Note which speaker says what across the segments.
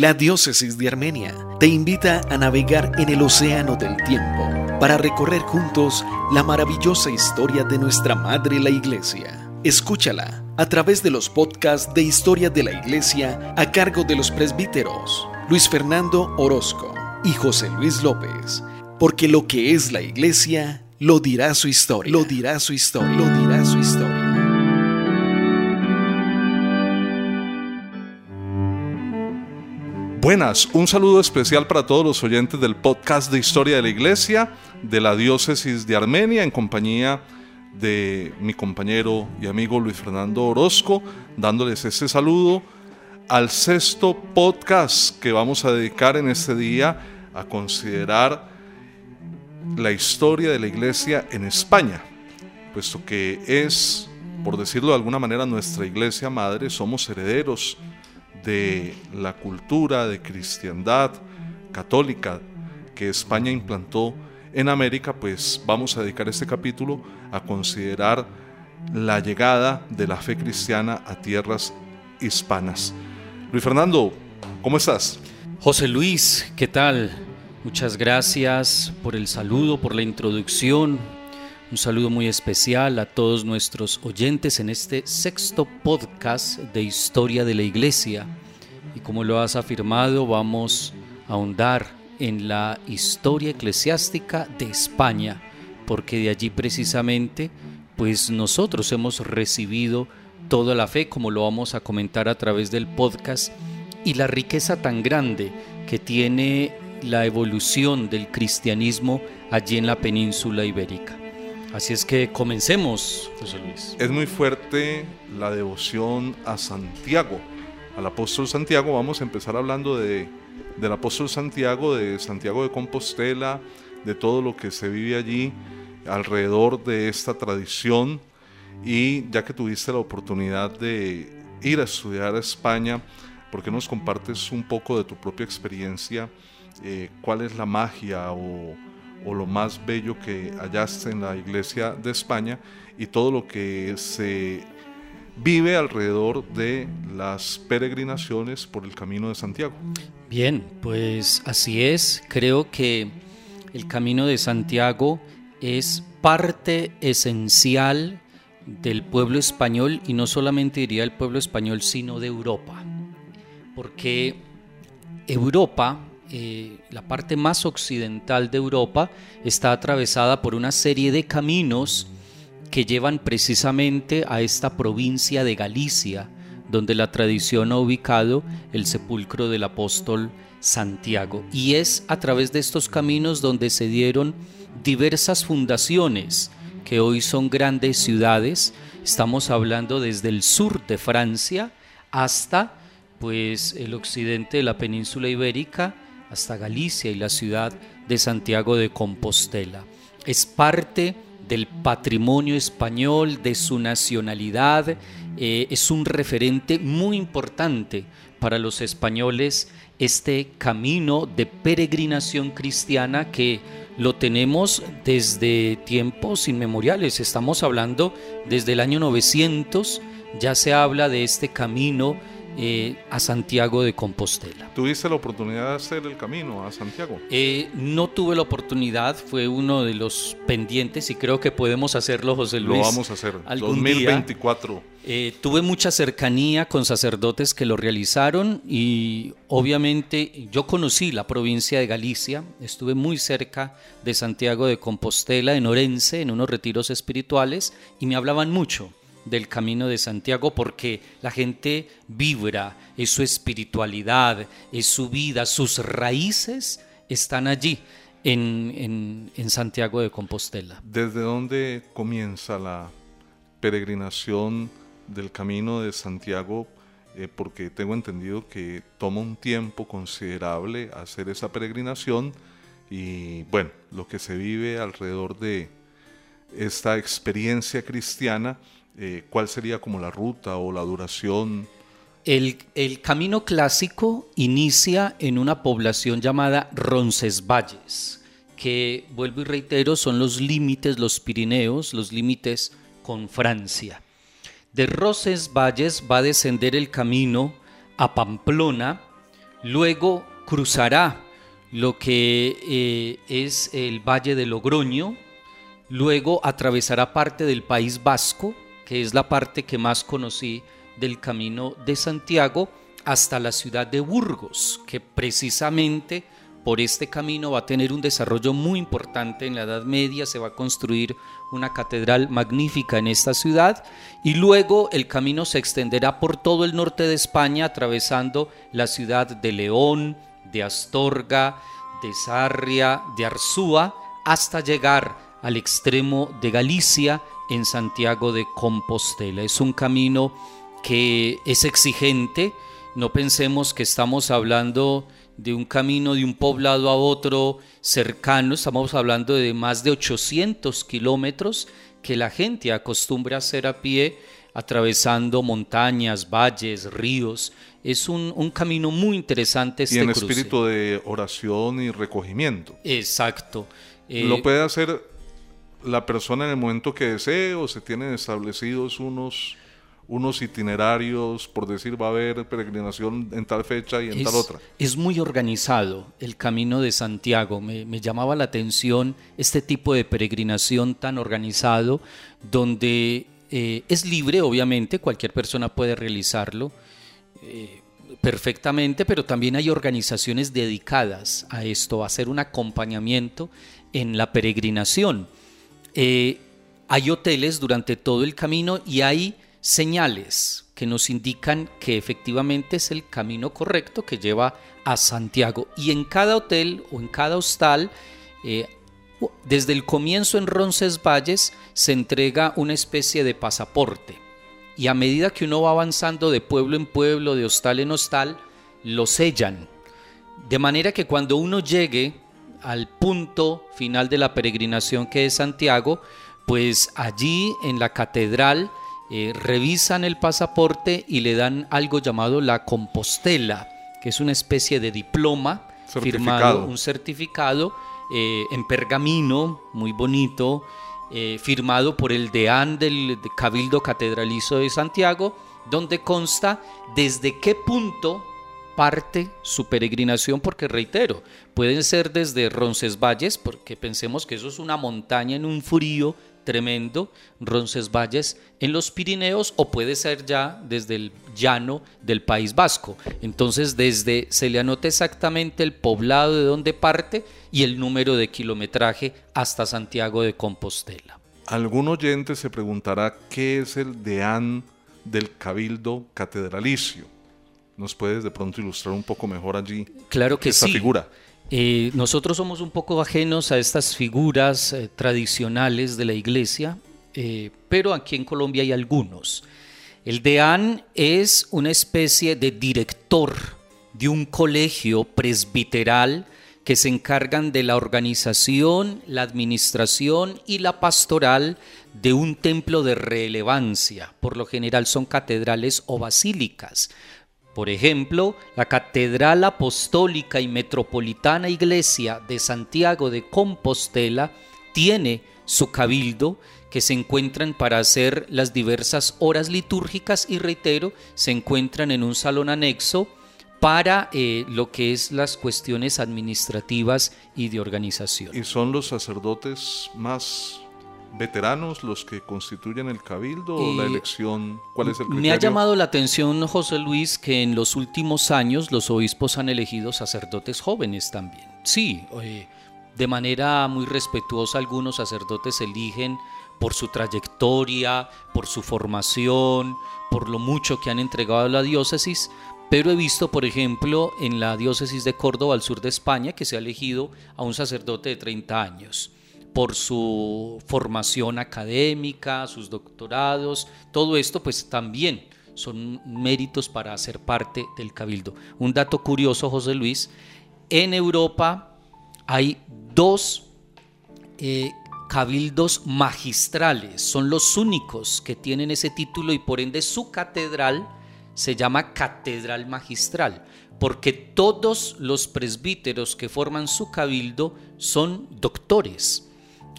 Speaker 1: La diócesis de Armenia te invita a navegar en el océano del tiempo para recorrer juntos la maravillosa historia de nuestra Madre la Iglesia. Escúchala a través de los podcasts de Historia de la Iglesia a cargo de los presbíteros Luis Fernando Orozco y José Luis López, porque lo que es la Iglesia lo dirá su historia, lo dirá su historia, lo dirá su historia.
Speaker 2: Buenas, un saludo especial para todos los oyentes del podcast de Historia de la Iglesia de la Diócesis de Armenia en compañía de mi compañero y amigo Luis Fernando Orozco, dándoles este saludo al sexto podcast que vamos a dedicar en este día a considerar la historia de la Iglesia en España, puesto que es, por decirlo de alguna manera, nuestra Iglesia Madre, somos herederos de la cultura de cristiandad católica que España implantó en América, pues vamos a dedicar este capítulo a considerar la llegada de la fe cristiana a tierras hispanas. Luis Fernando, ¿cómo estás?
Speaker 3: José Luis, ¿qué tal? Muchas gracias por el saludo, por la introducción. Un saludo muy especial a todos nuestros oyentes en este sexto podcast de Historia de la Iglesia. Y como lo has afirmado, vamos a ahondar en la historia eclesiástica de España, porque de allí precisamente, pues nosotros hemos recibido toda la fe, como lo vamos a comentar a través del podcast, y la riqueza tan grande que tiene la evolución del cristianismo allí en la península ibérica. Así es que comencemos, José Luis.
Speaker 2: Es muy fuerte la devoción a Santiago, al apóstol Santiago. Vamos a empezar hablando de, del apóstol Santiago, de Santiago de Compostela, de todo lo que se vive allí alrededor de esta tradición. Y ya que tuviste la oportunidad de ir a estudiar a España, ¿por qué nos compartes un poco de tu propia experiencia? Eh, ¿Cuál es la magia o o lo más bello que hallaste en la iglesia de España y todo lo que se vive alrededor de las peregrinaciones por el Camino de Santiago.
Speaker 3: Bien, pues así es. Creo que el Camino de Santiago es parte esencial del pueblo español y no solamente diría el pueblo español, sino de Europa. Porque Europa eh, la parte más occidental de Europa está atravesada por una serie de caminos que llevan precisamente a esta provincia de Galicia, donde la tradición ha ubicado el sepulcro del apóstol Santiago. Y es a través de estos caminos donde se dieron diversas fundaciones que hoy son grandes ciudades. Estamos hablando desde el sur de Francia hasta pues el occidente de la península ibérica hasta Galicia y la ciudad de Santiago de Compostela. Es parte del patrimonio español, de su nacionalidad, eh, es un referente muy importante para los españoles este camino de peregrinación cristiana que lo tenemos desde tiempos inmemoriales. Estamos hablando desde el año 900, ya se habla de este camino eh, a Santiago de Compostela.
Speaker 2: ¿Tuviste la oportunidad de hacer el camino a Santiago?
Speaker 3: Eh, no tuve la oportunidad, fue uno de los pendientes y creo que podemos hacerlo, José Luis.
Speaker 2: Lo vamos a hacer, 2024.
Speaker 3: Eh, tuve mucha cercanía con sacerdotes que lo realizaron y obviamente yo conocí la provincia de Galicia, estuve muy cerca de Santiago de Compostela, en Orense, en unos retiros espirituales y me hablaban mucho del camino de Santiago porque la gente vibra, es su espiritualidad, es su vida, sus raíces están allí en, Santiago de Compostela.
Speaker 2: ¿Desde dónde comienza la peregrinación del camino de Santiago? Eh, porque tengo entendido que toma un tiempo considerable hacer esa peregrinación y bueno, lo que se vive alrededor de esta experiencia cristiana eh, ¿cuál sería como la ruta o la duración?
Speaker 3: El, camino clásico inicia en una población llamada Roncesvalles, que vuelvo y reitero, son los límites, los Pirineos, los límites con Francia. De Roncesvalles va a descender el camino a Pamplona, luego cruzará lo que eh, es el Valle de Logroño, luego atravesará parte del País Vasco, que es la parte que más conocí del Camino de Santiago, hasta la ciudad de Burgos, que precisamente por este camino va a tener un desarrollo muy importante en la Edad Media, se va a construir una catedral magnífica en esta ciudad y luego el camino se extenderá por todo el norte de España atravesando la ciudad de León, de Astorga, de Sarria, de Arzúa, hasta llegar al extremo de Galicia en Santiago de Compostela. Es un camino que es exigente, no pensemos que estamos hablando de un camino de un poblado a otro cercano, estamos hablando de más de 800 kilómetros que la gente acostumbra hacer a pie, atravesando montañas, valles, ríos. Es un, camino muy interesante este
Speaker 2: Y en espíritu de oración y recogimiento.
Speaker 3: Exacto.
Speaker 2: Lo eh, puede hacer la persona en el momento que desee o se tienen establecidos unos unos itinerarios, por decir, va a haber peregrinación en tal fecha y en tal otra.
Speaker 3: Es muy organizado el Camino de Santiago. Me, llamaba la atención este tipo de peregrinación tan organizado, donde eh, es libre, obviamente, cualquier persona puede realizarlo. Eh, perfectamente, pero también hay organizaciones dedicadas a esto, a hacer un acompañamiento en la peregrinación. Eh, hay hoteles durante todo el camino y hay señales que nos indican que efectivamente es el camino correcto que lleva a Santiago. Y en cada hotel o en cada hostal, eh, desde el comienzo en Roncesvalles se entrega una especie de pasaporte. Y a medida que uno va avanzando de pueblo en pueblo, de hostal en hostal, lo sellan. De manera que cuando uno llegue al punto final de la peregrinación que es Santiago, pues allí en la catedral eh, revisan el pasaporte y le dan algo llamado la compostela, que es una especie de diploma firmado, un certificado eh, en pergamino, muy bonito, eh, firmado por el deán del Cabildo Catedralizo de Santiago, donde consta desde qué punto parte su peregrinación, porque reitero, pueden ser desde Roncesvalles, porque pensemos que eso es una montaña en un frío tremendo, Roncesvalles en los Pirineos o puede ser ya desde el llano del País Vasco. Entonces desde se le anota exactamente el poblado de donde parte y el número de kilometraje hasta Santiago de Compostela.
Speaker 2: Algún oyente se preguntará qué es el deán del Cabildo Catedralicio. ¿Nos puedes de pronto ilustrar un poco mejor allí?
Speaker 3: Claro que
Speaker 2: esta figura.
Speaker 3: Eh, nosotros somos un poco ajenos a estas figuras eh, tradicionales de la iglesia, eh, pero aquí en Colombia hay algunos. El deán es una especie de director de un colegio presbiteral que se encargan de la organización, la administración y la pastoral de un templo de relevancia. Por lo general son catedrales o basílicas. Por ejemplo, la Catedral Apostólica y Metropolitana Iglesia de Santiago de Compostela tiene su cabildo que se encuentran para hacer las diversas horas litúrgicas y reitero, se encuentran en un salón anexo para eh, lo que es las cuestiones administrativas y de organización.
Speaker 2: ¿Y son los sacerdotes más veteranos los que constituyen el cabildo o la elección? ¿Cuál es el criterio?
Speaker 3: Me ha llamado la atención, José Luis, que en los últimos años los obispos han elegido sacerdotes jóvenes también. Sí, eh, de manera muy respetuosa algunos sacerdotes eligen por su trayectoria, por su formación, por lo mucho que han entregado a la diócesis, pero he visto, por ejemplo, en la diócesis de Córdoba, al sur de España, que se ha elegido a un sacerdote de 30 años por su formación académica, sus doctorados, todo esto pues también son méritos para ser parte del cabildo. Un dato curioso, José Luis, en Europa hay dos eh, cabildos magistrales, son los únicos que tienen ese título y por ende su catedral se llama catedral magistral, porque todos los presbíteros que forman su cabildo son doctores.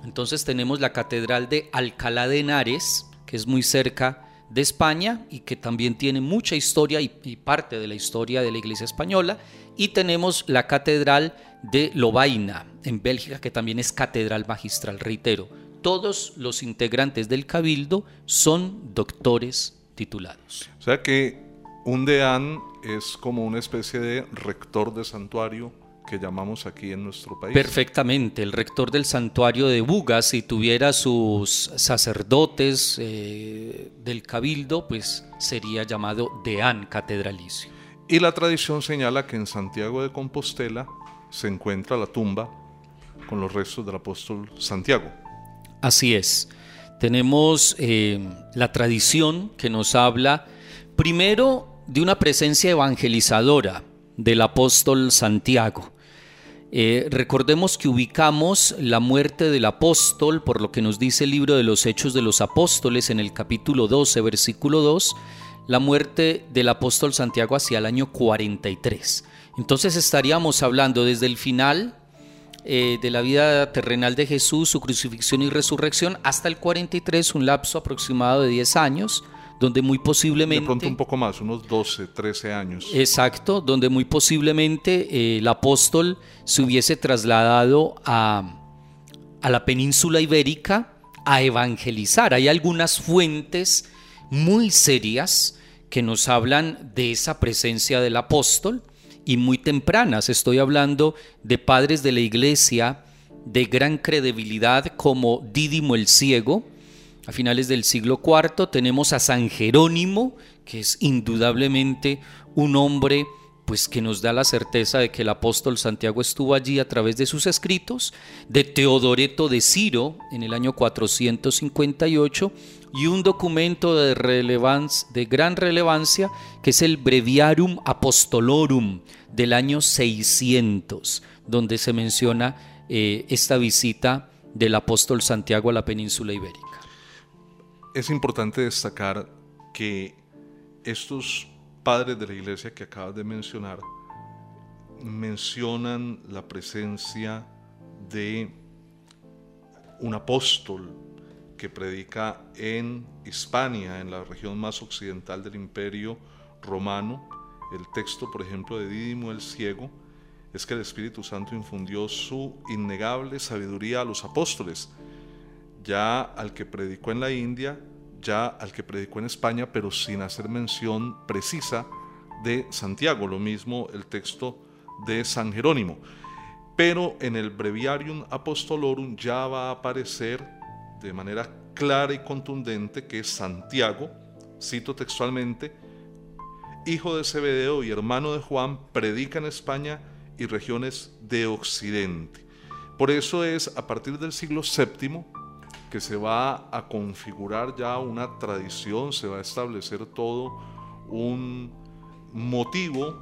Speaker 3: Entonces tenemos la Catedral de Alcalá de Henares, que es muy cerca de España y que también tiene mucha historia y, parte de la historia de la Iglesia española. Y tenemos la Catedral de Lovaina en Bélgica, que también es catedral magistral, reitero. Todos los integrantes del cabildo son doctores titulados.
Speaker 2: O sea que un deán es como una especie de rector de santuario que llamamos aquí en nuestro país.
Speaker 3: Perfectamente, el rector del santuario de Buga, si tuviera sus sacerdotes eh, del cabildo, pues sería llamado deán catedralicio.
Speaker 2: Y la tradición señala que en Santiago de Compostela se encuentra la tumba con los restos del apóstol Santiago.
Speaker 3: Así es. Tenemos eh, la tradición que nos habla primero de una presencia evangelizadora del apóstol Santiago. Eh, recordemos que ubicamos la muerte del apóstol, por lo que nos dice el libro de los Hechos de los Apóstoles en el capítulo 12, versículo 2, la muerte del apóstol Santiago hacia el año 43. Entonces estaríamos hablando desde el final eh, de la vida terrenal de Jesús, su crucifixión y resurrección, hasta el 43, un lapso aproximado de 10 años, donde muy posiblemente...
Speaker 2: De pronto un poco más, unos 12, 13 años.
Speaker 3: Exacto, donde muy posiblemente eh, el apóstol se hubiese trasladado a, a la península ibérica a evangelizar. Hay algunas fuentes muy serias que nos hablan de esa presencia del apóstol y muy tempranas. Estoy hablando de padres de la iglesia de gran credibilidad como Dídimo el Ciego, a finales del siglo IV tenemos a San Jerónimo, que es indudablemente un hombre pues que nos da la certeza de que el apóstol Santiago estuvo allí a través de sus escritos, de Teodoreto de Ciro en el año 458 y un documento de, de gran relevancia que es el Breviarum Apostolorum del año 600, donde se menciona eh, esta visita del apóstol Santiago a la península ibérica
Speaker 2: es importante destacar que estos padres de la iglesia que acabas de mencionar mencionan la presencia de un apóstol que predica en Hispania, en la región más occidental del imperio romano. El texto, por ejemplo, de Dídimo el Ciego, es que el Espíritu Santo infundió su innegable sabiduría a los apóstoles ya al que predicó en la India, ya al que predicó en España, pero sin hacer mención precisa de Santiago, lo mismo el texto de San Jerónimo. Pero en el Breviarium Apostolorum ya va a aparecer de manera clara y contundente que Santiago, cito textualmente, hijo de Zebedeo y hermano de Juan, predica en España y regiones de Occidente. Por eso es a partir del siglo VII que se va a configurar ya una tradición, se va a establecer todo un motivo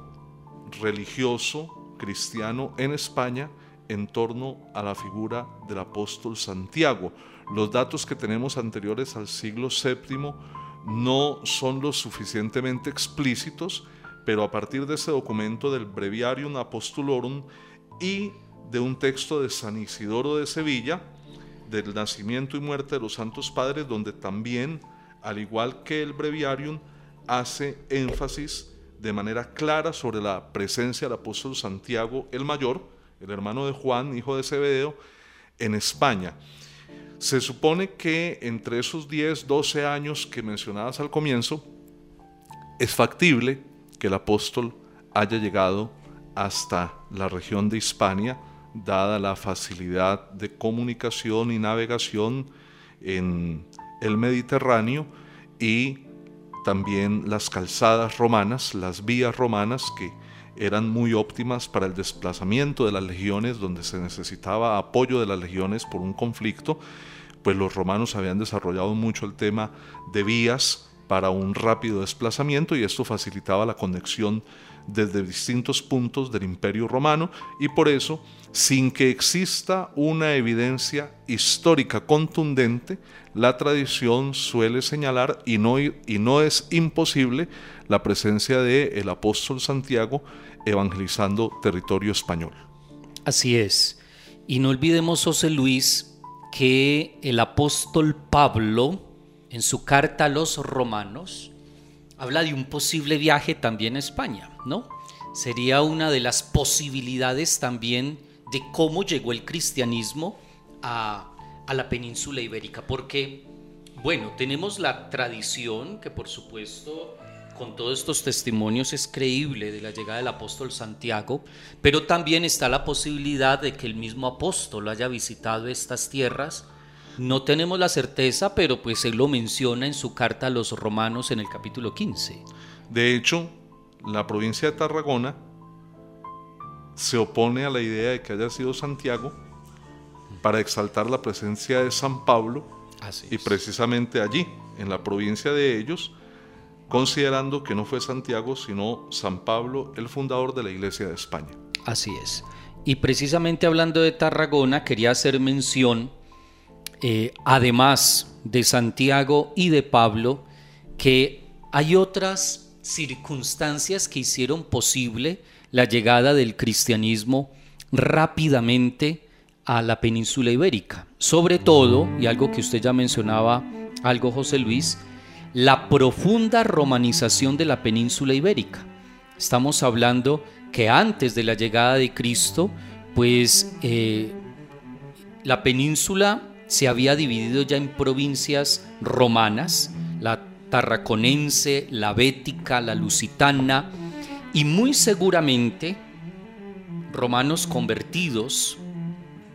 Speaker 2: religioso cristiano en España en torno a la figura del apóstol Santiago. Los datos que tenemos anteriores al siglo VII no son lo suficientemente explícitos, pero a partir de ese documento del Breviarium Apostolorum y de un texto de San Isidoro de Sevilla, del nacimiento y muerte de los santos padres, donde también, al igual que el breviarium, hace énfasis de manera clara sobre la presencia del apóstol Santiago el Mayor, el hermano de Juan, hijo de Zebedeo, en España. Se supone que entre esos 10, 12 años que mencionabas al comienzo, es factible que el apóstol haya llegado hasta la región de Hispania, dada la facilidad de comunicación y navegación en el Mediterráneo y también las calzadas romanas, las vías romanas que eran muy óptimas para el desplazamiento de las legiones donde se necesitaba apoyo de las legiones por un conflicto, pues los romanos habían desarrollado mucho el tema de vías para un rápido desplazamiento y esto facilitaba la conexión desde distintos puntos del imperio romano y por eso sin que exista una evidencia histórica contundente, la tradición suele señalar, y no, y no es imposible, la presencia del el apóstol Santiago evangelizando territorio español.
Speaker 3: Así es. Y no olvidemos, José Luis, que el apóstol Pablo en su carta a los romanos, habla de un posible viaje también a España, ¿no? Sería una de las posibilidades también de cómo llegó el cristianismo a, a la península ibérica, porque, bueno, tenemos la tradición que por supuesto con todos estos testimonios es creíble de la llegada del apóstol Santiago, pero también está la posibilidad de que el mismo apóstol haya visitado estas tierras. No tenemos la certeza, pero pues él lo menciona en su carta a los romanos en el capítulo 15.
Speaker 2: De hecho, la provincia de Tarragona se opone a la idea de que haya sido Santiago para exaltar la presencia de San Pablo y precisamente allí, en la provincia de ellos, considerando que no fue Santiago, sino San Pablo, el fundador de la Iglesia de España.
Speaker 3: Así es. Y precisamente hablando de Tarragona, quería hacer mención, eh, además de Santiago y de Pablo, que hay otras circunstancias que hicieron posible la llegada del cristianismo rápidamente a la península ibérica. Sobre todo, y algo que usted ya mencionaba, algo José Luis, la profunda romanización de la península ibérica. Estamos hablando que antes de la llegada de Cristo, pues eh, la península se había dividido ya en provincias romanas, la tarraconense, la bética, la lusitana, y muy seguramente romanos convertidos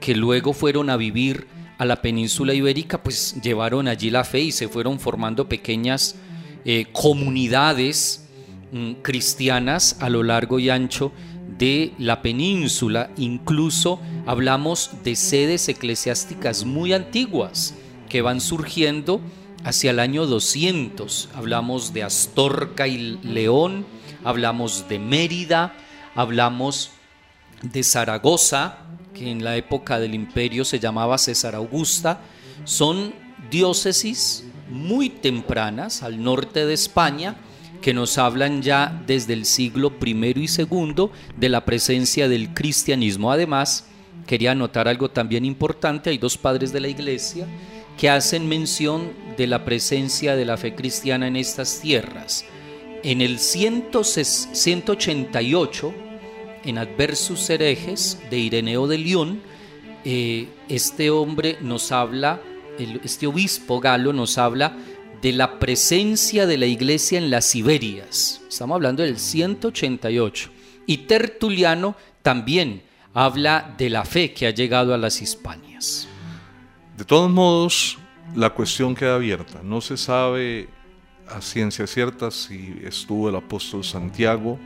Speaker 3: que luego fueron a vivir a la península ibérica, pues llevaron allí la fe y se fueron formando pequeñas eh, comunidades mm, cristianas a lo largo y ancho de la península. Incluso hablamos de sedes eclesiásticas muy antiguas que van surgiendo hacia el año 200. Hablamos de Astorca y León, hablamos de Mérida, hablamos de Zaragoza, que en la época del imperio se llamaba César Augusta, son diócesis muy tempranas al norte de España que nos hablan ya desde el siglo I y II de la presencia del cristianismo. Además, quería anotar algo también importante, hay dos padres de la iglesia que hacen mención de la presencia de la fe cristiana en estas tierras. En el 188 en Adversus Herejes de Ireneo de León, eh, este hombre nos habla, este obispo galo nos habla de la presencia de la iglesia en las Siberias. Estamos hablando del 188. Y Tertuliano también habla de la fe que ha llegado a las Hispanias.
Speaker 2: De todos modos, la cuestión queda abierta. No se sabe a ciencia cierta si estuvo el apóstol Santiago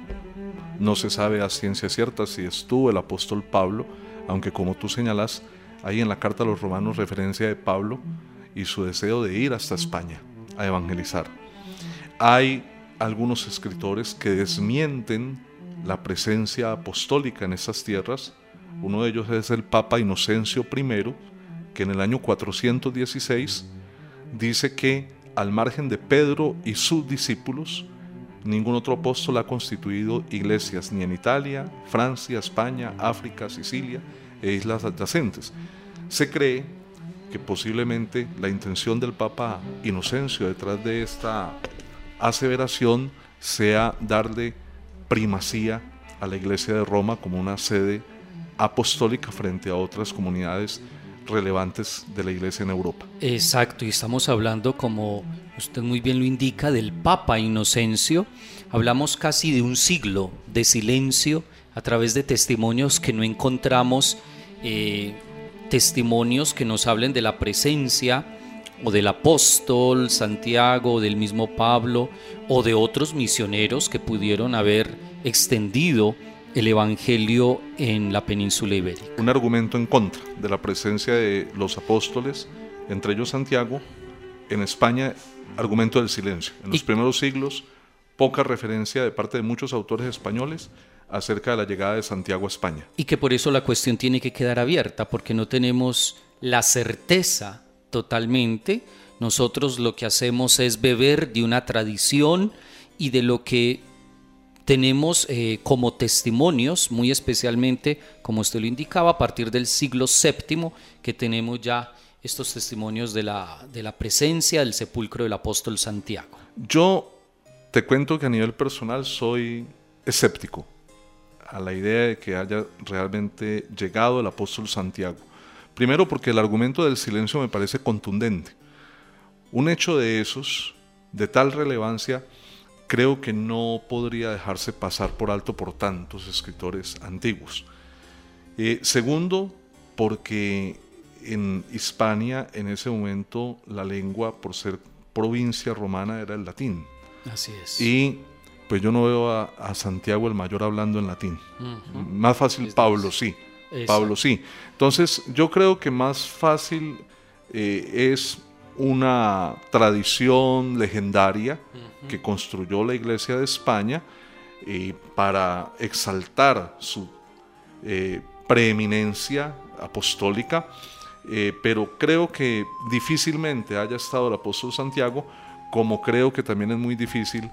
Speaker 2: no se sabe a ciencia cierta si estuvo el apóstol Pablo, aunque como tú señalas, hay en la carta a los romanos referencia de Pablo y su deseo de ir hasta España a evangelizar. Hay algunos escritores que desmienten la presencia apostólica en esas tierras. Uno de ellos es el Papa Inocencio I, que en el año 416 dice que al margen de Pedro y sus discípulos, Ningún otro apóstol ha constituido iglesias ni en Italia, Francia, España, África, Sicilia e islas adyacentes. Se cree que posiblemente la intención del Papa Inocencio detrás de esta aseveración sea darle primacía a la Iglesia de Roma como una sede apostólica frente a otras comunidades relevantes de la Iglesia en Europa.
Speaker 3: Exacto, y estamos hablando como usted muy bien lo indica, del Papa Inocencio. Hablamos casi de un siglo de silencio a través de testimonios que no encontramos, eh, testimonios que nos hablen de la presencia o del apóstol Santiago, del mismo Pablo, o de otros misioneros que pudieron haber extendido el Evangelio en la península ibérica.
Speaker 2: Un argumento en contra de la presencia de los apóstoles, entre ellos Santiago, en España argumento del silencio. En los primeros siglos, poca referencia de parte de muchos autores españoles acerca de la llegada de Santiago a España.
Speaker 3: Y que por eso la cuestión tiene que quedar abierta, porque no tenemos la certeza totalmente. Nosotros lo que hacemos es beber de una tradición y de lo que tenemos eh, como testimonios, muy especialmente, como usted lo indicaba, a partir del siglo VII, que tenemos ya estos testimonios de la, de la presencia del sepulcro del apóstol Santiago?
Speaker 2: Yo te cuento que a nivel personal soy escéptico a la idea de que haya realmente llegado el apóstol Santiago. Primero porque el argumento del silencio me parece contundente. Un hecho de esos, de tal relevancia, creo que no podría dejarse pasar por alto por tantos escritores antiguos. Eh, segundo, porque en Hispania en ese momento la lengua, por ser provincia romana, era el latín.
Speaker 3: Así es.
Speaker 2: Y pues yo no veo a, Santiago el Mayor hablando en latín. Más fácil Pablo sí. Pablo sí. Entonces yo creo que más fácil eh, es una tradición legendaria que construyó la Iglesia de España eh, para exaltar su eh, preeminencia apostólica, pero creo que difícilmente haya estado el apóstol Santiago, como creo que también es muy difícil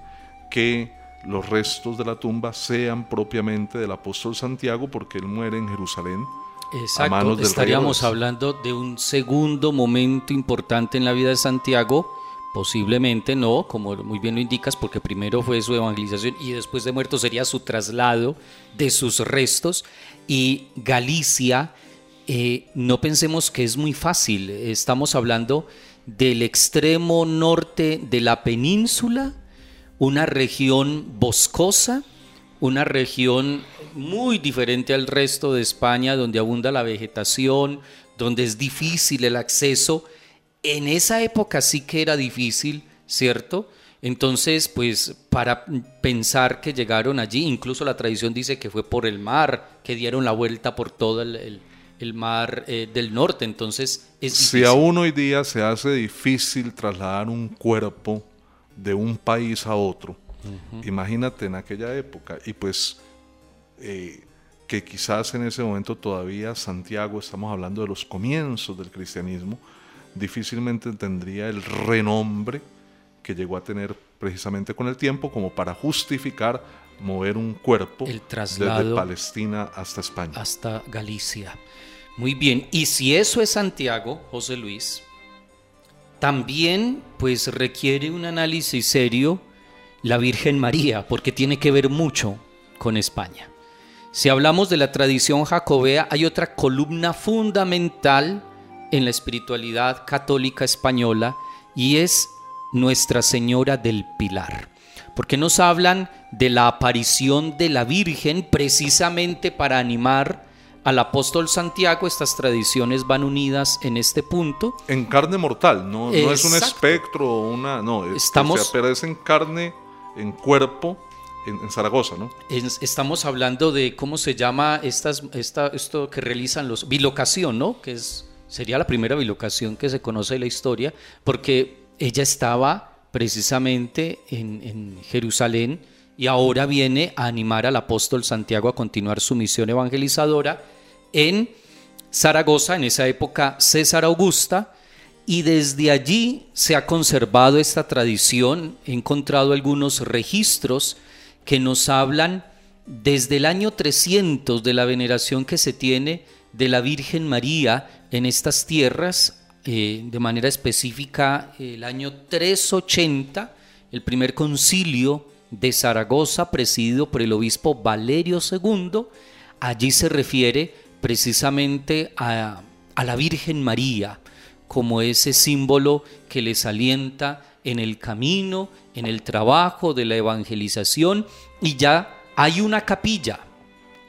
Speaker 2: que los restos de la tumba sean propiamente del apóstol Santiago porque él muere en Jerusalén.
Speaker 3: Exacto, estaríamos hablando de un segundo momento importante en la vida de Santiago, posiblemente no, como muy bien lo indicas, porque primero fue su evangelización y después de muerto sería su traslado de sus restos. Y Galicia, eh, no pensemos que es muy fácil, estamos hablando del extremo norte de la península, una región boscosa, una región muy diferente al resto de España, donde abunda la vegetación, donde es difícil el acceso. En esa época sí que era difícil, ¿cierto? Entonces, pues para pensar que llegaron allí, incluso la tradición dice que fue por el mar, que dieron la vuelta por todo el, mar eh, del norte. Entonces, es
Speaker 2: Si aún hoy día se hace difícil trasladar un cuerpo de un país a otro. Imagínate en aquella época. Y pues eh, que quizás en ese momento todavía Santiago, estamos hablando de los comienzos del cristianismo, difícilmente tendría el renombre que llegó a tener precisamente con el tiempo como para justificar mover un cuerpo
Speaker 3: el traslado
Speaker 2: desde Palestina hasta España.
Speaker 3: Hasta Galicia. Muy bien, y si eso es Santiago, José Luis, también pues requiere un análisis serio la Virgen María, porque tiene que ver mucho con España. Si hablamos de la tradición jacobea, hay otra columna fundamental en la espiritualidad católica española y es Nuestra Señora del Pilar. Porque nos hablan de la aparición de la Virgen precisamente para animar al apóstol Santiago, estas tradiciones van unidas en este punto.
Speaker 2: En carne mortal, no, no es un espectro, una, no,
Speaker 3: Estamos,
Speaker 2: pero es en carne, en cuerpo, en, Zaragoza, ¿no?
Speaker 3: estamos hablando de cómo se llama estas, esta, esto que realizan los, bilocación, ¿no? Que es, sería la primera bilocación que se conoce en la historia, porque ella estaba precisamente en, en Jerusalén y ahora viene a animar al apóstol Santiago a continuar su misión evangelizadora en Zaragoza, en esa época César Augusta, y desde allí se ha conservado esta tradición. He encontrado algunos registros que nos hablan desde el año 300 de la veneración que se tiene de la Virgen María en estas tierras, eh, de manera específica el año 380, el primer concilio de Zaragoza, presidido por el obispo Valerio II, allí se refiere precisamente a, la Virgen María como ese símbolo que les alienta en el camino, en el trabajo de la evangelización y ya hay una capilla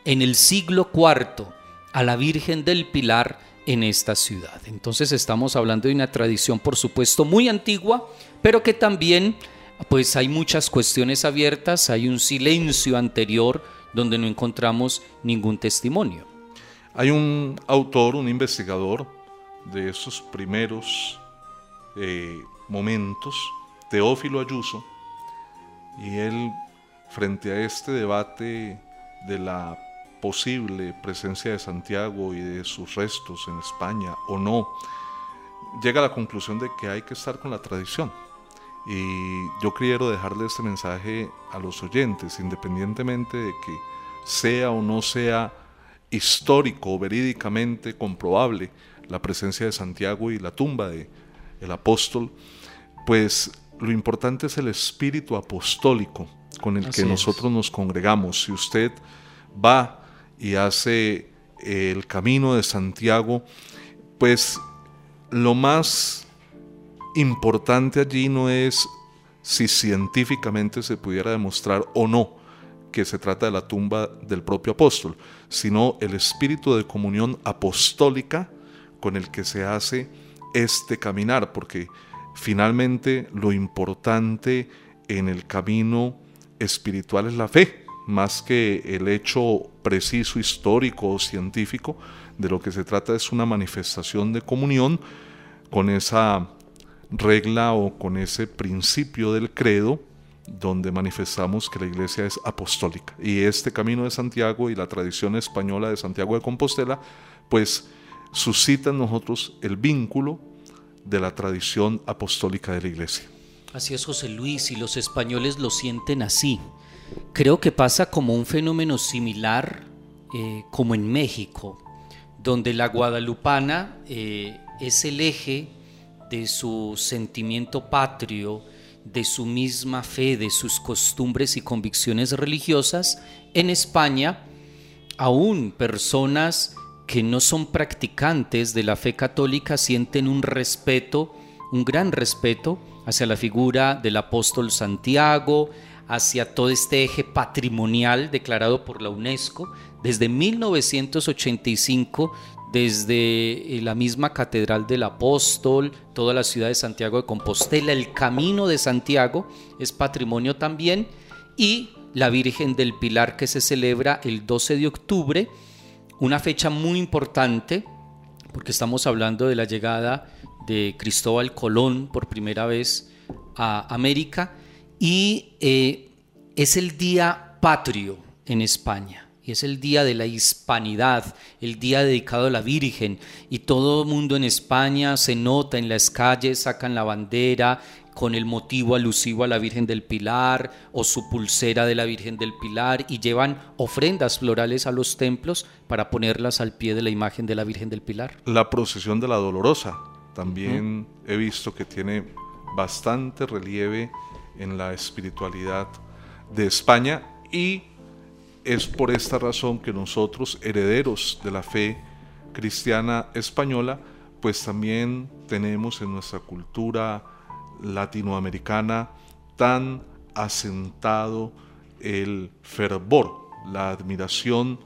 Speaker 3: en el siglo IV a la Virgen del Pilar en esta ciudad. Entonces estamos hablando de una tradición por supuesto muy antigua, pero que también pues hay muchas cuestiones abiertas, hay un silencio anterior donde no encontramos ningún testimonio.
Speaker 2: Hay un autor, un investigador de esos primeros eh, momentos, Teófilo Ayuso, y él, frente a este debate de la posible presencia de Santiago y de sus restos en España o no, llega a la conclusión de que hay que estar con la tradición. Y yo quiero dejarle este mensaje a los oyentes, independientemente de que sea o no sea histórico o verídicamente comprobable la presencia de Santiago y la tumba de el apóstol, pues lo importante es el espíritu apostólico con el que nosotros nos congregamos. Si usted va y hace el camino de Santiago, pues lo más importante allí no es si científicamente se pudiera demostrar o no que se trata de la tumba del propio apóstol, sino el espíritu de comunión apostólica con el que se hace este caminar, porque finalmente lo importante en el camino espiritual es la fe, más que el hecho preciso, histórico o científico, de lo que se trata es una manifestación de comunión con esa regla o con ese principio del credo donde manifestamos que la iglesia es apostólica. Y este camino de Santiago y la tradición española de Santiago de Compostela, pues suscita en nosotros el vínculo de la tradición apostólica de la iglesia.
Speaker 3: Así es José Luis, y los españoles lo sienten así. Creo que pasa como un fenómeno similar eh, como en México, donde la guadalupana eh, es el eje de su sentimiento patrio, de su misma fe, de sus costumbres y convicciones religiosas, en España, aún personas que no son practicantes de la fe católica sienten un respeto, un gran respeto hacia la figura del apóstol Santiago, hacia todo este eje patrimonial declarado por la UNESCO. Desde 1985 desde eh, la misma Catedral del Apóstol, toda la ciudad de Santiago de Compostela, el Camino de Santiago es patrimonio también, y la Virgen del Pilar que se celebra el 12 de octubre, una fecha muy importante, porque estamos hablando de la llegada de Cristóbal Colón por primera vez a América, y eh, es el día patrio en España y es el día de la hispanidad, el día dedicado a la Virgen, y todo el mundo en España se nota en las calles, sacan la bandera con el motivo alusivo a la Virgen del Pilar o su pulsera de la Virgen del Pilar y llevan ofrendas florales a los templos para ponerlas al pie de la imagen de la Virgen del Pilar.
Speaker 2: La procesión de la Dolorosa. También he visto que tiene bastante relieve en la espiritualidad de España y es por esta razón que nosotros, herederos de la fe cristiana española, pues también tenemos en nuestra cultura latinoamericana tan asentado el fervor, la admiración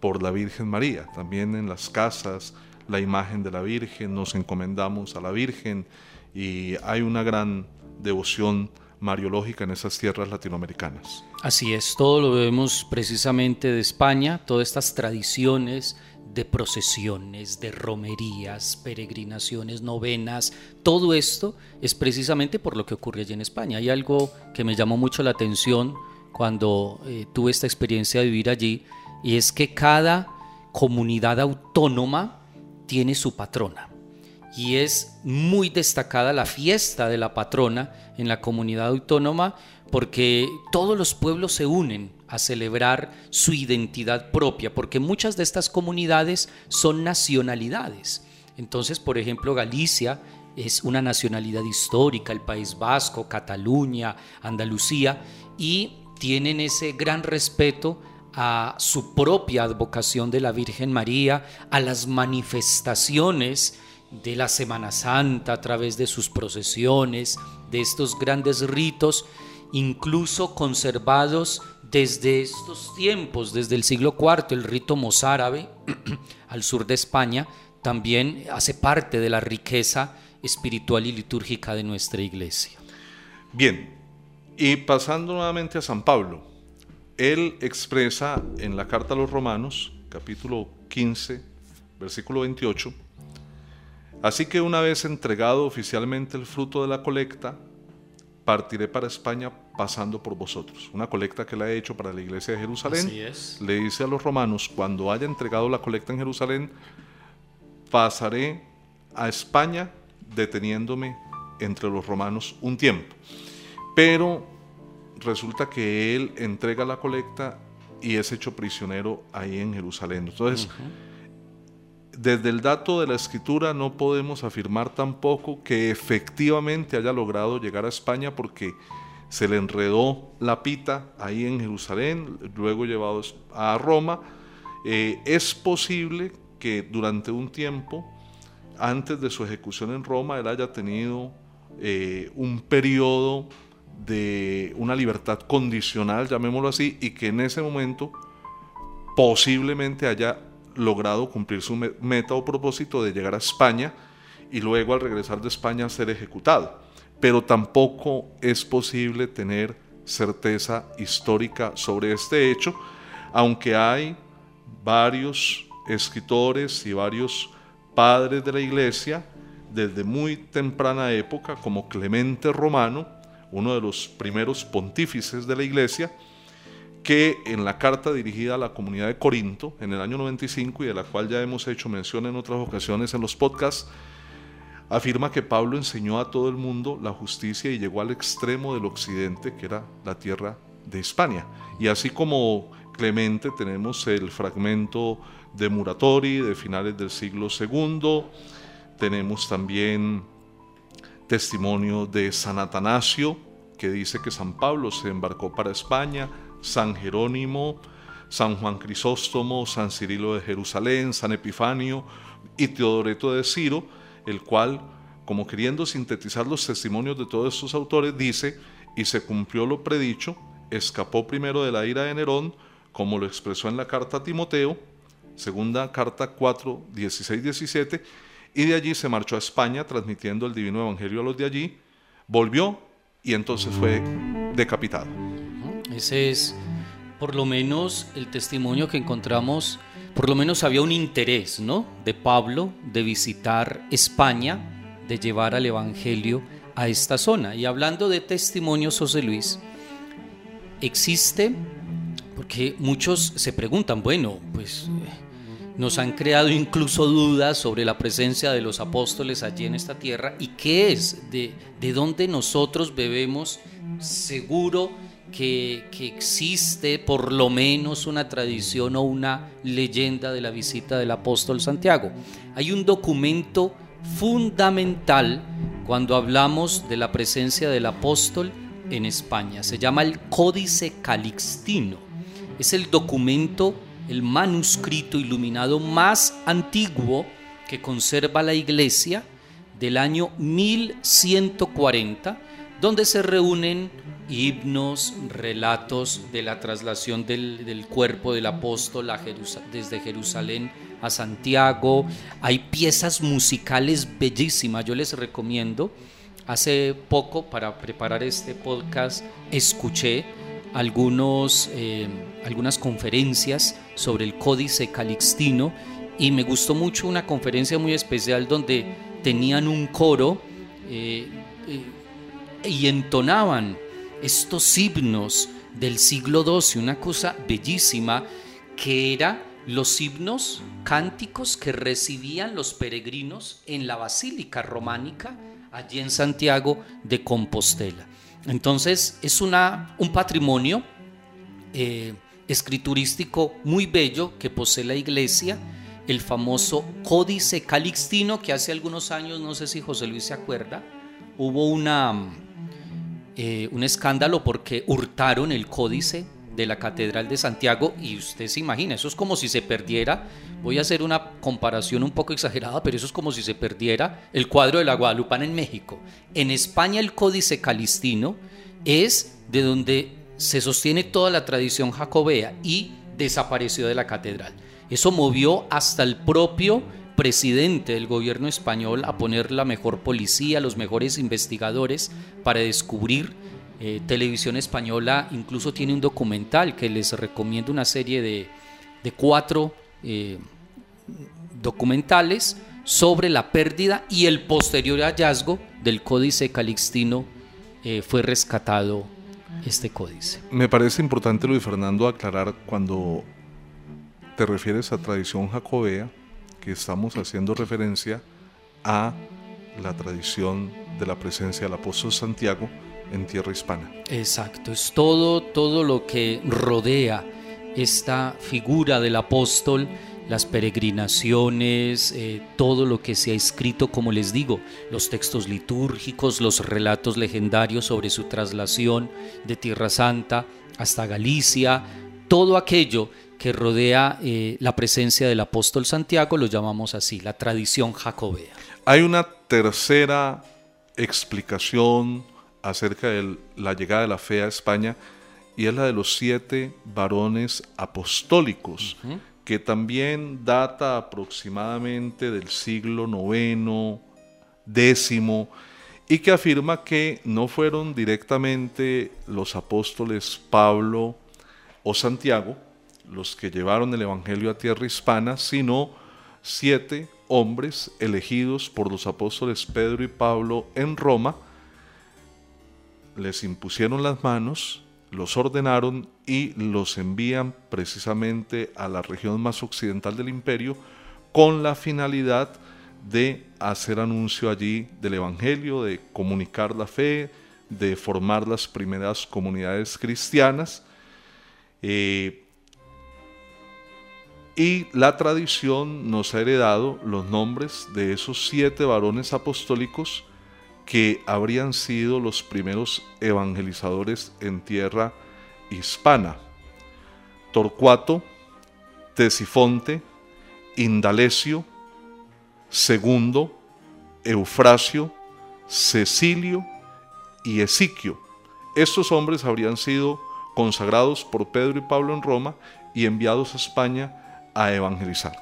Speaker 2: por la Virgen María. También en las casas, la imagen de la Virgen, nos encomendamos a la Virgen y hay una gran devoción mariológica en esas tierras latinoamericanas.
Speaker 3: Así es, todo lo vemos precisamente de España, todas estas tradiciones de procesiones, de romerías, peregrinaciones, novenas, todo esto es precisamente por lo que ocurre allí en España. Hay algo que me llamó mucho la atención cuando eh, tuve esta experiencia de vivir allí y es que cada comunidad autónoma tiene su patrona y es muy destacada la fiesta de la patrona en la comunidad autónoma porque todos los pueblos se unen a celebrar su identidad propia, porque muchas de estas comunidades son nacionalidades. Entonces, por ejemplo, Galicia es una nacionalidad histórica, el País Vasco, Cataluña, Andalucía, y tienen ese gran respeto a su propia advocación de la Virgen María, a las manifestaciones de la Semana Santa a través de sus procesiones, de estos grandes ritos, incluso conservados desde estos tiempos, desde el siglo IV, el rito mozárabe al sur de España, también hace parte de la riqueza espiritual y litúrgica de nuestra iglesia.
Speaker 2: Bien, y pasando nuevamente a San Pablo, él expresa en la carta a los romanos, capítulo 15, versículo 28, Así que una vez entregado oficialmente el fruto de la colecta, partiré para España pasando por vosotros. Una colecta que le ha hecho para la iglesia de Jerusalén. Le dice a los romanos, cuando haya entregado la colecta en Jerusalén, pasaré a España deteniéndome entre los romanos un tiempo. Pero resulta que él entrega la colecta y es hecho prisionero ahí en Jerusalén. Entonces, desde el dato de la escritura no podemos afirmar tampoco que efectivamente haya logrado llegar a España porque se le enredó la pita ahí en Jerusalén, luego llevado a Roma. Eh, es posible que durante un tiempo, antes de su ejecución en Roma, él haya tenido eh, un periodo de una libertad condicional, llamémoslo así, y que en ese momento posiblemente haya logrado cumplir su meta o propósito de llegar a España y luego al regresar de España ser ejecutado. Pero tampoco es posible tener certeza histórica sobre este hecho, aunque hay varios escritores y varios padres de la iglesia desde muy temprana época, como Clemente Romano, uno de los primeros pontífices de la iglesia, que en la carta dirigida a la comunidad de Corinto en el año 95 y de la cual ya hemos hecho mención en otras ocasiones en los podcasts, afirma que Pablo enseñó a todo el mundo la justicia y llegó al extremo del occidente, que era la tierra de Hispania. Y así como Clemente tenemos el fragmento de Muratori de finales del siglo II, tenemos también testimonio de San Atanasio, que dice que San Pablo se embarcó para España, San Jerónimo, San Juan Crisóstomo, San Cirilo de Jerusalén, San Epifanio y Teodoreto de Ciro, el cual, como queriendo sintetizar los testimonios de todos estos autores, dice, y se cumplió lo predicho, escapó primero de la ira de Nerón, como lo expresó en la carta a Timoteo, segunda carta 4, 16, 17, y de allí se marchó a España transmitiendo el divino evangelio a los de allí, volvió y entonces fue decapitado.
Speaker 3: Ese es por lo menos el testimonio que encontramos, por lo menos había un interés, ¿no? De Pablo de visitar España, de llevar al Evangelio a esta zona. Y hablando de testimonios, José Luis, existe, porque muchos se preguntan, bueno, pues nos han creado incluso dudas sobre la presencia de los apóstoles allí en esta tierra y qué es, de, de dónde nosotros bebemos seguro que, existe por lo menos una tradición o una leyenda de la visita del apóstol Santiago. Hay un documento fundamental cuando hablamos de la presencia del apóstol en España. Se llama el Códice Calixtino. Es el documento, el manuscrito iluminado más antiguo que conserva la iglesia del año 1140, donde se reúnen himnos, relatos de la traslación del, cuerpo del apóstol desde Jerusalén a Santiago. Hay piezas musicales bellísimas, yo les recomiendo. Hace poco, para preparar este podcast, escuché algunos, eh, algunas conferencias sobre el Códice Calixtino y me gustó mucho una conferencia muy especial donde tenían un coro eh, eh, y entonaban estos himnos del siglo XII, una cosa bellísima que era los himnos cánticos que recibían los peregrinos en la Basílica Románica, allí en Santiago de Compostela. Entonces es una, un patrimonio eh, escriturístico muy bello que posee la iglesia, el famoso Códice Calixtino, que hace algunos años, no sé si José Luis se acuerda, hubo una eh, un escándalo porque hurtaron el códice de la Catedral de Santiago y usted se imagina, eso es como si se perdiera, voy a hacer una comparación un poco exagerada, pero eso es como si se perdiera el cuadro de la Guadalupana en México. En España el códice calistino es de donde se sostiene toda la tradición jacobea y desapareció de la catedral. Eso movió hasta el propio presidente del gobierno español a poner la mejor policía, los mejores investigadores para descubrir. Eh, Televisión Española incluso tiene un documental que les recomiendo una serie de, cuatro eh, documentales sobre la pérdida y el posterior hallazgo del códice calixtino eh, fue rescatado este códice.
Speaker 2: Me parece importante, Luis Fernando, aclarar cuando te refieres a tradición jacobea, que estamos haciendo referencia a la tradición de la presencia del apóstol Santiago en tierra hispana.
Speaker 3: Exacto, es todo, todo lo que rodea esta figura del apóstol las peregrinaciones, eh, todo lo que se ha escrito, como les digo, los textos litúrgicos, los relatos legendarios sobre su traslación de Tierra Santa hasta Galicia, todo aquello que rodea eh, la presencia del apóstol Santiago, lo llamamos así, la tradición jacobea.
Speaker 2: Hay una tercera explicación acerca de la llegada de la fe a España y es la de los siete varones apostólicos, que también data aproximadamente del siglo IX, décimo, y que afirma que no fueron directamente los apóstoles Pablo o Santiago los que llevaron el Evangelio a tierra hispana, sino siete hombres elegidos por los apóstoles Pedro y Pablo en Roma, les impusieron las manos, los ordenaron y los envían precisamente a la región más occidental del imperio con la finalidad de hacer anuncio allí del Evangelio, de comunicar la fe, de formar las primeras comunidades cristianas. Eh, y la tradición nos ha heredado los nombres de esos siete varones apostólicos que habrían sido los primeros evangelizadores en tierra hispana. Torcuato, Tesifonte, Indalecio, Segundo, Eufrasio, Cecilio y Esiquio. Estos hombres habrían sido consagrados por Pedro y Pablo en Roma y enviados a España a evangelizar.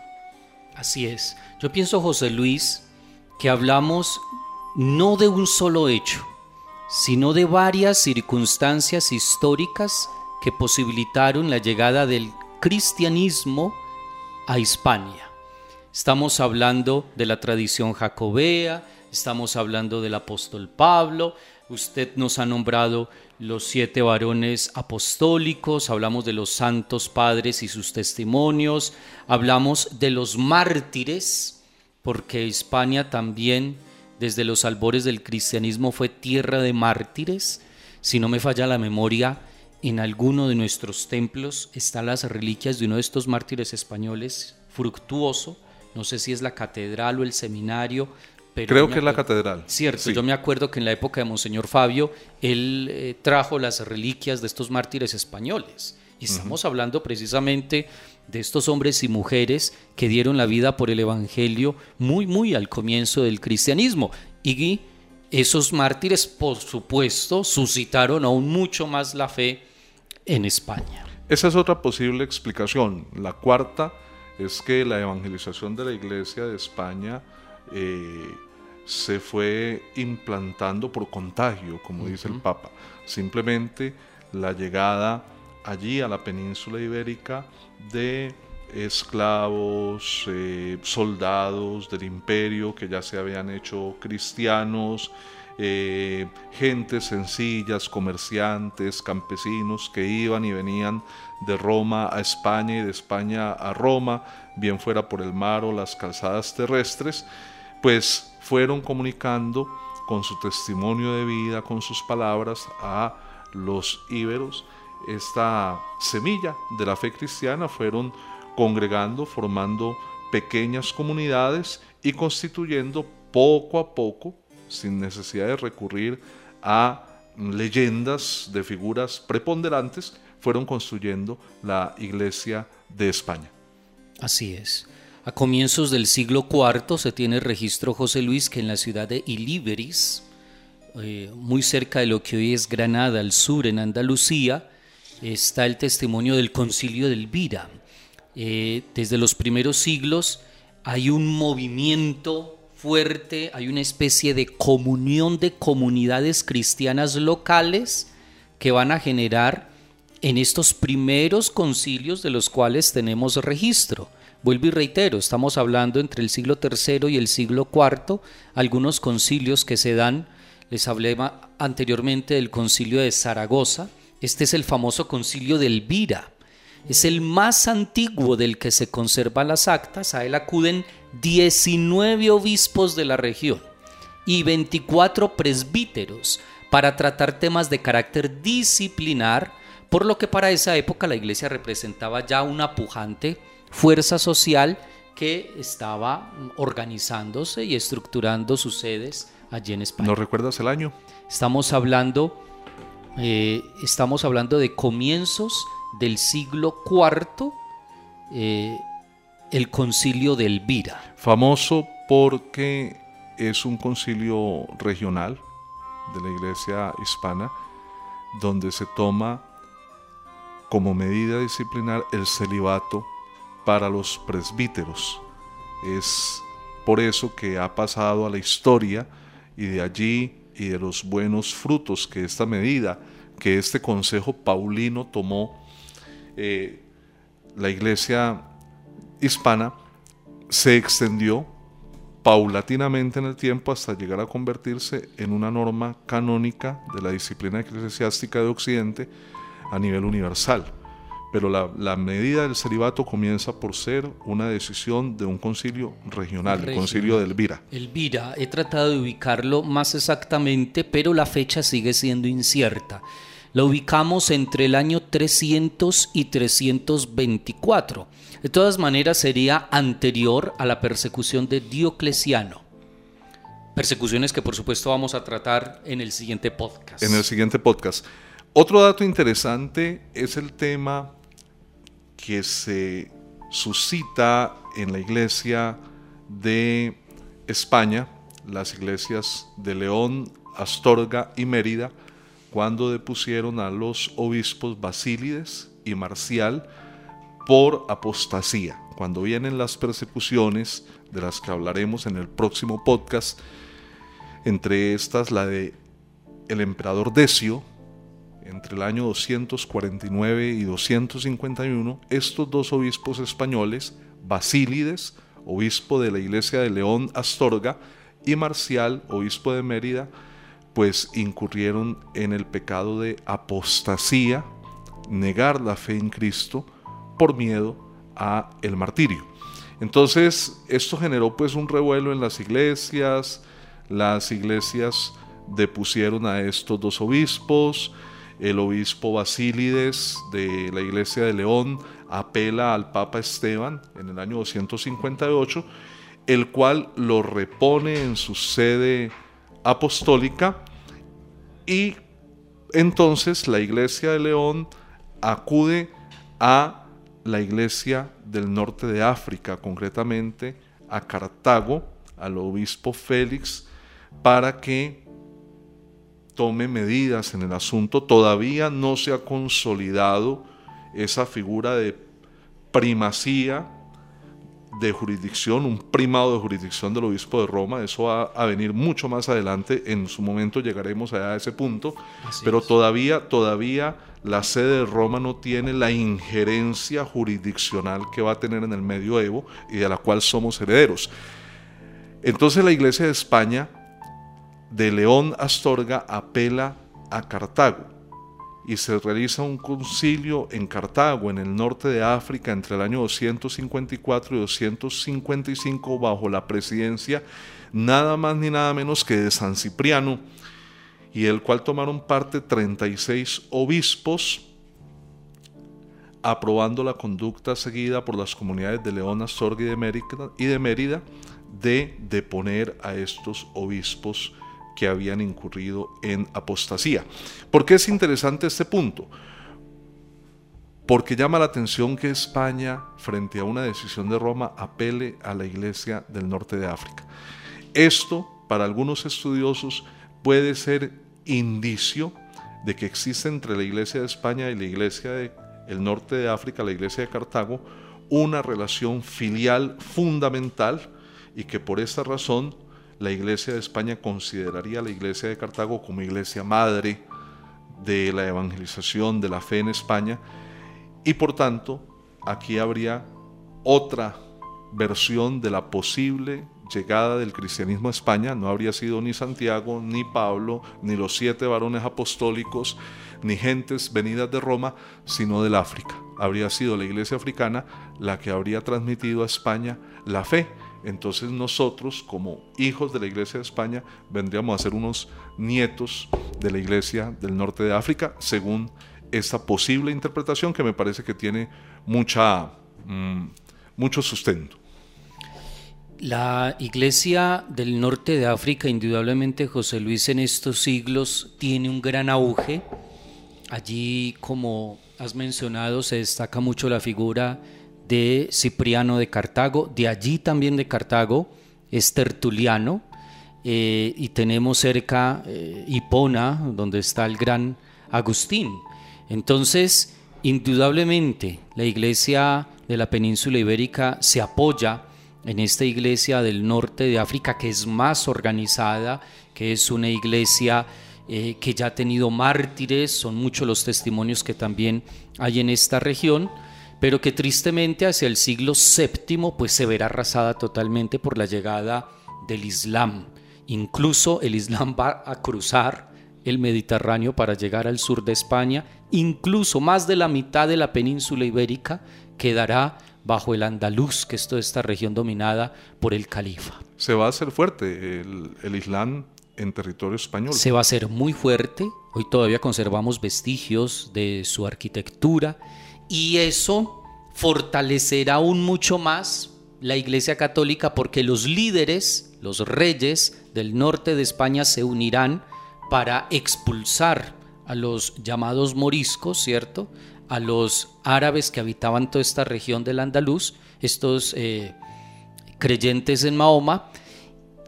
Speaker 3: Así es. Yo pienso, José Luis, que hablamos no de un solo hecho, sino de varias circunstancias históricas que posibilitaron la llegada del cristianismo a Hispania. Estamos hablando de la tradición jacobea, estamos hablando del apóstol Pablo, usted nos ha nombrado los siete varones apostólicos, hablamos de los santos padres y sus testimonios, hablamos de los mártires, porque Hispania también desde los albores del cristianismo fue tierra de mártires. Si no me falla la memoria, en alguno de nuestros templos están las reliquias de uno de estos mártires españoles, fructuoso. No sé si es la catedral o el seminario.
Speaker 2: Pero Creo que es la catedral.
Speaker 3: Cierto, yo me acuerdo que en la época de Monseñor Fabio, él eh, trajo las reliquias de estos mártires españoles. Y estamos hablando precisamente de estos hombres y mujeres que dieron la vida por el Evangelio muy, muy al comienzo del cristianismo. Y esos mártires, por supuesto, suscitaron aún mucho más la fe en España.
Speaker 2: Esa es otra posible explicación. La cuarta es que la evangelización de la iglesia de España eh, se fue implantando por contagio, como dice el Papa. Simplemente la llegada allí a la península ibérica de esclavos, eh, soldados del imperio que ya se habían hecho cristianos, eh, gentes sencillas, comerciantes, campesinos que iban y venían de Roma a España y de España a Roma, bien fuera por el mar o las calzadas terrestres, pues fueron comunicando con su testimonio de vida, con sus palabras a los íberos esta semilla de la fe cristiana fueron congregando, formando pequeñas comunidades y constituyendo poco a poco, sin necesidad de recurrir a leyendas de figuras preponderantes, fueron construyendo la iglesia de España.
Speaker 3: Así es. A comienzos del siglo IV se tiene registro José Luis que en la ciudad de Ilíberis, eh, muy cerca de lo que hoy es Granada, al sur en Andalucía, está el testimonio del concilio de Elvira. Eh, desde los primeros siglos hay un movimiento fuerte, hay una especie de comunión de comunidades cristianas locales que van a generar en estos primeros concilios de los cuales tenemos registro. Vuelvo y reitero, estamos hablando entre el siglo III y el siglo IV, algunos concilios que se dan, les hablé anteriormente del concilio de Zaragoza, este es el famoso concilio de Elvira. Es el más antiguo del que se conservan las actas. A él acuden 19 obispos de la región y 24 presbíteros para tratar temas de carácter disciplinar, por lo que para esa época la iglesia representaba ya una pujante fuerza social que estaba organizándose y estructurando sus sedes allí en España.
Speaker 2: ¿No recuerdas el año?
Speaker 3: Estamos hablando, eh, estamos hablando de comienzos del siglo IV, eh, el concilio de Elvira.
Speaker 2: Famoso porque es un concilio regional de la iglesia hispana donde se toma como medida disciplinar el celibato para los presbíteros. Es por eso que ha pasado a la historia y de allí y de los buenos frutos que esta medida, que este consejo paulino tomó eh, la iglesia hispana, se extendió paulatinamente en el tiempo hasta llegar a convertirse en una norma canónica de la disciplina eclesiástica de Occidente a nivel universal. Pero la, medida del celibato comienza por ser una decisión de un concilio regional, el concilio de Elvira.
Speaker 3: Elvira, he tratado de ubicarlo más exactamente, pero la fecha sigue siendo incierta. Lo ubicamos entre el año 300 y 324. De todas maneras, sería anterior a la persecución de Diocleciano. Persecuciones que por supuesto vamos a tratar en el siguiente podcast.
Speaker 2: En el siguiente podcast. Otro dato interesante es el tema que se suscita en la iglesia de España, las iglesias de León, Astorga y Mérida, cuando depusieron a los obispos Basílides y Marcial por apostasía. Cuando vienen las persecuciones, de las que hablaremos en el próximo podcast, entre estas la de el emperador Decio, entre el año 249 y 251, estos dos obispos españoles, Basílides, obispo de la iglesia de León Astorga, y Marcial, obispo de Mérida, pues incurrieron en el pecado de apostasía, negar la fe en Cristo por miedo a el martirio. Entonces, esto generó pues un revuelo en las iglesias, las iglesias depusieron a estos dos obispos, el obispo Basílides de la iglesia de León apela al Papa Esteban en el año 258, el cual lo repone en su sede apostólica y entonces la iglesia de León acude a la iglesia del norte de África, concretamente a Cartago, al obispo Félix, para que tome medidas en el asunto. Todavía no se ha consolidado esa figura de primacía de jurisdicción, un primado de jurisdicción del obispo de Roma. Eso va a venir mucho más adelante. En su momento llegaremos a ese punto. pero todavía, todavía la sede de Roma no tiene la injerencia jurisdiccional que va a tener en el medioevo y de la cual somos herederos. Entonces la Iglesia de España, de León Astorga, apela a Cartago y se realiza un concilio en Cartago, en el norte de África, entre el año 254 y 255, bajo la presidencia nada más ni nada menos que de San Cipriano, y el cual tomaron parte 36 obispos, aprobando la conducta seguida por las comunidades de León, Astorga y de Mérida, y de, Mérida de deponer a estos obispos que habían incurrido en apostasía. ¿Por qué es interesante este punto? Porque llama la atención que España, frente a una decisión de Roma, apele a la Iglesia del norte de África. Esto, para algunos estudiosos, puede ser indicio de que existe entre la Iglesia de España y la Iglesia del norte de África, la Iglesia de Cartago, una relación filial fundamental y que por esta razón la Iglesia de España consideraría a la Iglesia de Cartago como iglesia madre de la evangelización de la fe en España y por tanto aquí habría otra versión de la posible llegada del cristianismo a España. No habría sido ni Santiago, ni Pablo, ni los siete varones apostólicos, ni gentes venidas de Roma, sino del África. Habría sido la iglesia africana la que habría transmitido a España la fe entonces nosotros como hijos de la Iglesia de España vendríamos a ser unos nietos de la Iglesia del norte de África, según esta posible interpretación que me parece que tiene mucha, mm, mucho sustento.
Speaker 3: La iglesia del norte de África, indudablemente José Luis en estos siglos tiene un gran auge. Allí, como has mencionado, se destaca mucho la figura de Cipriano de Cartago, de allí también de Cartago es Tertuliano, eh, y tenemos cerca eh, Hipona, donde está el gran Agustín. Entonces, indudablemente, la iglesia de la península ibérica se apoya en esta iglesia del norte de África, que es más organizada, que es una iglesia eh, que ya ha tenido mártires, son muchos los testimonios que también hay en esta región, pero que tristemente hacia el siglo VII pues se verá arrasada totalmente por la llegada del Islam. Incluso el Islam va a cruzar el Mediterráneo para llegar al sur de España, incluso más de la mitad de la península ibérica quedará bajo el andaluz, que es toda esta región dominada por el califa.
Speaker 2: Se va a hacer fuerte el, Islam en territorio español.
Speaker 3: Se va a hacer muy fuerte. Hoy todavía conservamos vestigios de su arquitectura y eso fortalecerá aún mucho más la Iglesia Católica porque los líderes, los reyes del norte de España se unirán para expulsar a los llamados moriscos, ¿cierto? a los árabes que habitaban toda esta región del Andaluz, estos eh, creyentes en Mahoma,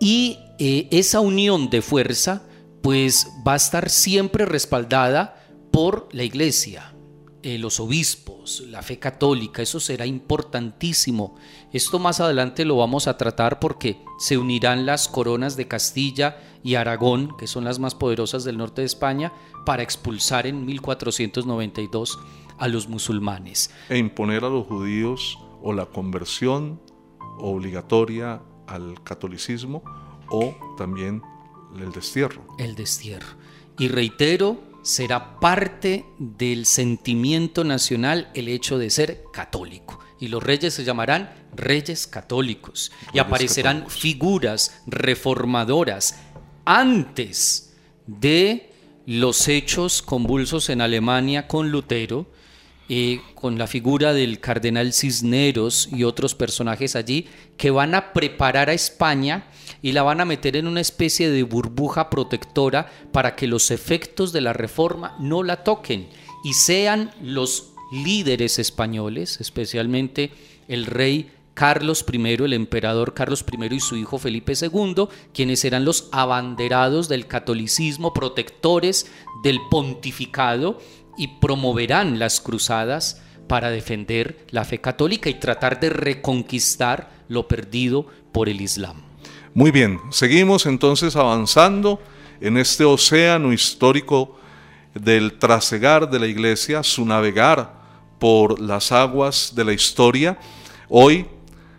Speaker 3: y eh, esa unión de fuerza pues va a estar siempre respaldada por la iglesia, eh, los obispos, la fe católica, eso será importantísimo. Esto más adelante lo vamos a tratar porque se unirán las coronas de Castilla y Aragón, que son las más poderosas del norte de España, para expulsar en 1492 a los musulmanes.
Speaker 2: E imponer a los judíos o la conversión obligatoria al catolicismo o también el destierro.
Speaker 3: El destierro. Y reitero, será parte del sentimiento nacional el hecho de ser católico. Y los reyes se llamarán reyes católicos. y aparecerán figuras reformadoras antes de los hechos convulsos en Alemania con Lutero eh, con la figura del cardenal Cisneros y otros personajes allí, que van a preparar a España y la van a meter en una especie de burbuja protectora para que los efectos de la reforma no la toquen y sean los líderes españoles, especialmente el rey Carlos I, el emperador Carlos I y su hijo Felipe II, quienes eran los abanderados del catolicismo, protectores del pontificado y promoverán las cruzadas para defender la fe católica y tratar de reconquistar lo perdido por el Islam.
Speaker 2: Muy bien, seguimos entonces avanzando en este océano histórico del trasegar de la iglesia, su navegar por las aguas de la historia. Hoy,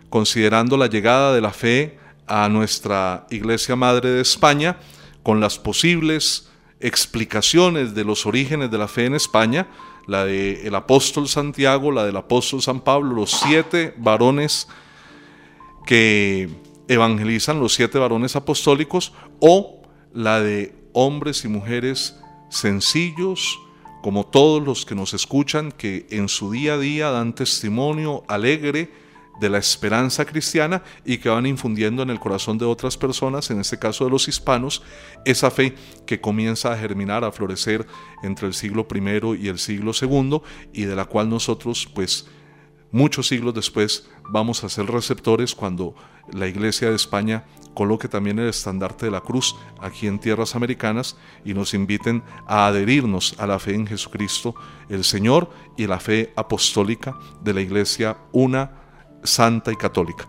Speaker 2: considerando la llegada de la fe a nuestra iglesia madre de España, con las posibles explicaciones de los orígenes de la fe en España, la del apóstol Santiago, la del apóstol San Pablo, los siete varones que evangelizan, los siete varones apostólicos, o la de hombres y mujeres sencillos, como todos los que nos escuchan, que en su día a día dan testimonio alegre de la esperanza cristiana y que van infundiendo en el corazón de otras personas, en este caso de los hispanos, esa fe que comienza a germinar, a florecer entre el siglo I y el siglo II y de la cual nosotros pues muchos siglos después vamos a ser receptores cuando la Iglesia de España coloque también el estandarte de la cruz aquí en tierras americanas y nos inviten a adherirnos a la fe en Jesucristo el Señor y la fe apostólica de la Iglesia una santa y católica.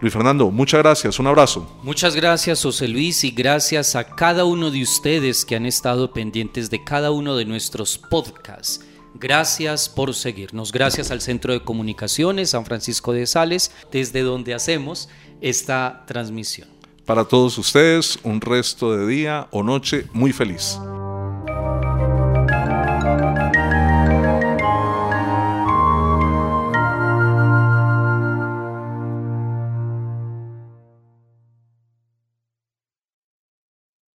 Speaker 2: Luis Fernando, muchas gracias, un abrazo.
Speaker 3: Muchas gracias, José Luis, y gracias a cada uno de ustedes que han estado pendientes de cada uno de nuestros podcasts. Gracias por seguirnos. Gracias al Centro de Comunicaciones San Francisco de Sales, desde donde hacemos esta transmisión.
Speaker 2: Para todos ustedes, un resto de día o noche muy feliz.